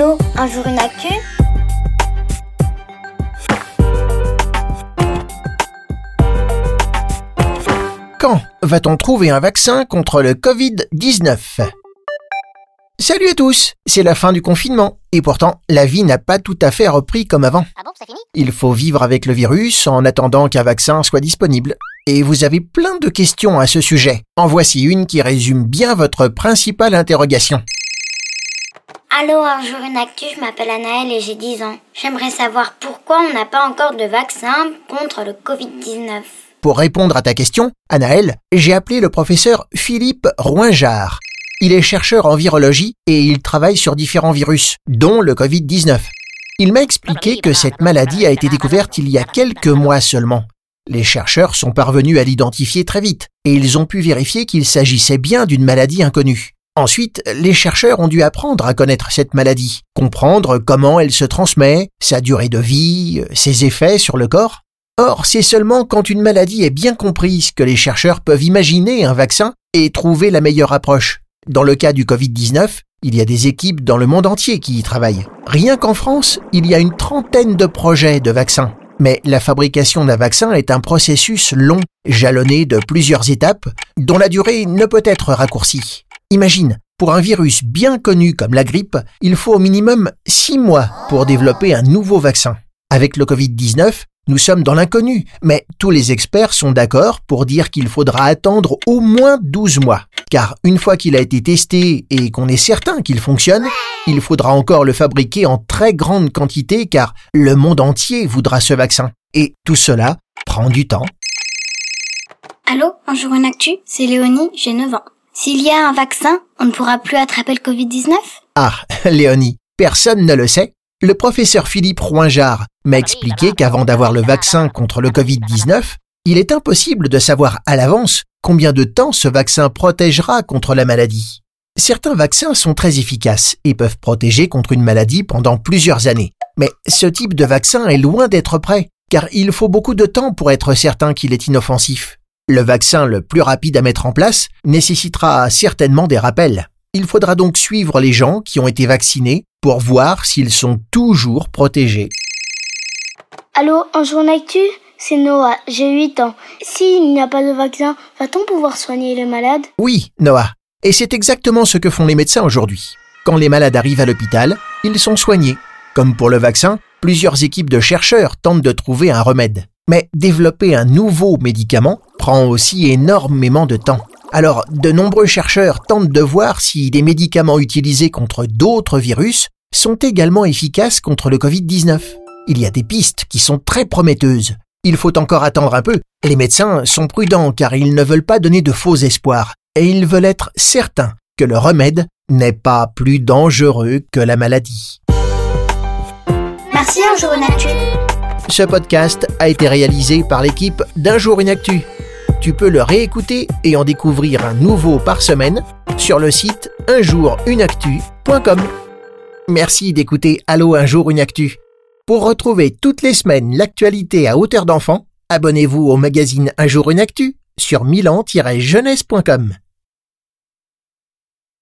Allô, un jour une actu Quand va-t-on trouver un vaccin contre le Covid-19 Salut à tous, c'est la fin du confinement, et pourtant la vie n'a pas tout à fait repris comme avant. Ah bon, c'est fini? Il faut vivre avec le virus en attendant qu'un vaccin soit disponible. Et vous avez plein de questions à ce sujet. En voici une qui résume bien votre principale interrogation. Allô, un jour une actu, je m'appelle Anaëlle et j'ai 10 ans. J'aimerais savoir pourquoi on n'a pas encore de vaccin contre le Covid-19. Pour répondre à ta question, Anaël, j'ai appelé le professeur Philippe Roinjard. Il est chercheur en virologie et il travaille sur différents virus, dont le Covid-19. Il m'a expliqué que cette maladie a été découverte il y a quelques mois seulement. Les chercheurs sont parvenus à l'identifier très vite et ils ont pu vérifier qu'il s'agissait bien d'une maladie inconnue. Ensuite, les chercheurs ont dû apprendre à connaître cette maladie, comprendre comment elle se transmet, sa durée de vie, ses effets sur le corps. Or, c'est seulement quand une maladie est bien comprise que les chercheurs peuvent imaginer un vaccin et trouver la meilleure approche. Dans le cas du Covid-19, il y a des équipes dans le monde entier qui y travaillent. Rien qu'en France, il y a une trentaine de projets de vaccins. Mais la fabrication d'un vaccin est un processus long, jalonné de plusieurs étapes, dont la durée ne peut être raccourcie. Imagine, pour un virus bien connu comme la grippe, il faut au minimum six mois pour développer un nouveau vaccin. Avec le Covid-19, nous sommes dans l'inconnu, mais tous les experts sont d'accord pour dire qu'il faudra attendre au moins 12 mois. Car une fois qu'il a été testé et qu'on est certain qu'il fonctionne, il faudra encore le fabriquer en très grande quantité car le monde entier voudra ce vaccin. Et tout cela prend du temps. Allô, un jour une actu, c'est Léonie, j'ai 9 ans. S'il y a un vaccin, on ne pourra plus attraper le Covid-19 Ah, Léonie, personne ne le sait. Le professeur Philippe Roinjard m'a expliqué qu'avant d'avoir le vaccin contre le Covid-19, il est impossible de savoir à l'avance combien de temps ce vaccin protégera contre la maladie. Certains vaccins sont très efficaces et peuvent protéger contre une maladie pendant plusieurs années. Mais ce type de vaccin est loin d'être prêt, car il faut beaucoup de temps pour être certain qu'il est inoffensif. Le vaccin le plus rapide à mettre en place nécessitera certainement des rappels. Il faudra donc suivre les gens qui ont été vaccinés pour voir s'ils sont toujours protégés. Allô, un jour actu C'est Noah, j'ai 8 ans. S'il n'y a pas de vaccin, va-t-on pouvoir soigner les malades? Oui, Noah. Et c'est exactement ce que font les médecins aujourd'hui. Quand les malades arrivent à l'hôpital, ils sont soignés. Comme pour le vaccin, plusieurs équipes de chercheurs tentent de trouver un remède. Mais développer un nouveau médicament prend aussi énormément de temps. Alors, de nombreux chercheurs tentent de voir si des médicaments utilisés contre d'autres virus sont également efficaces contre le Covid-19. Il y a des pistes qui sont très prometteuses. Il faut encore attendre un peu. Les médecins sont prudents car ils ne veulent pas donner de faux espoirs et ils veulent être certains que le remède n'est pas plus dangereux que la maladie. Merci, un jour actu. Ce podcast a été réalisé par l'équipe d'Un jour une actu. Tu peux le réécouter et en découvrir un nouveau par semaine sur le site unjourunactu.com. Merci d'écouter Allo un jour une actu. Pour retrouver toutes les semaines l'actualité à hauteur d'enfant, abonnez-vous au magazine Un jour une actu sur milan-jeunesse.com.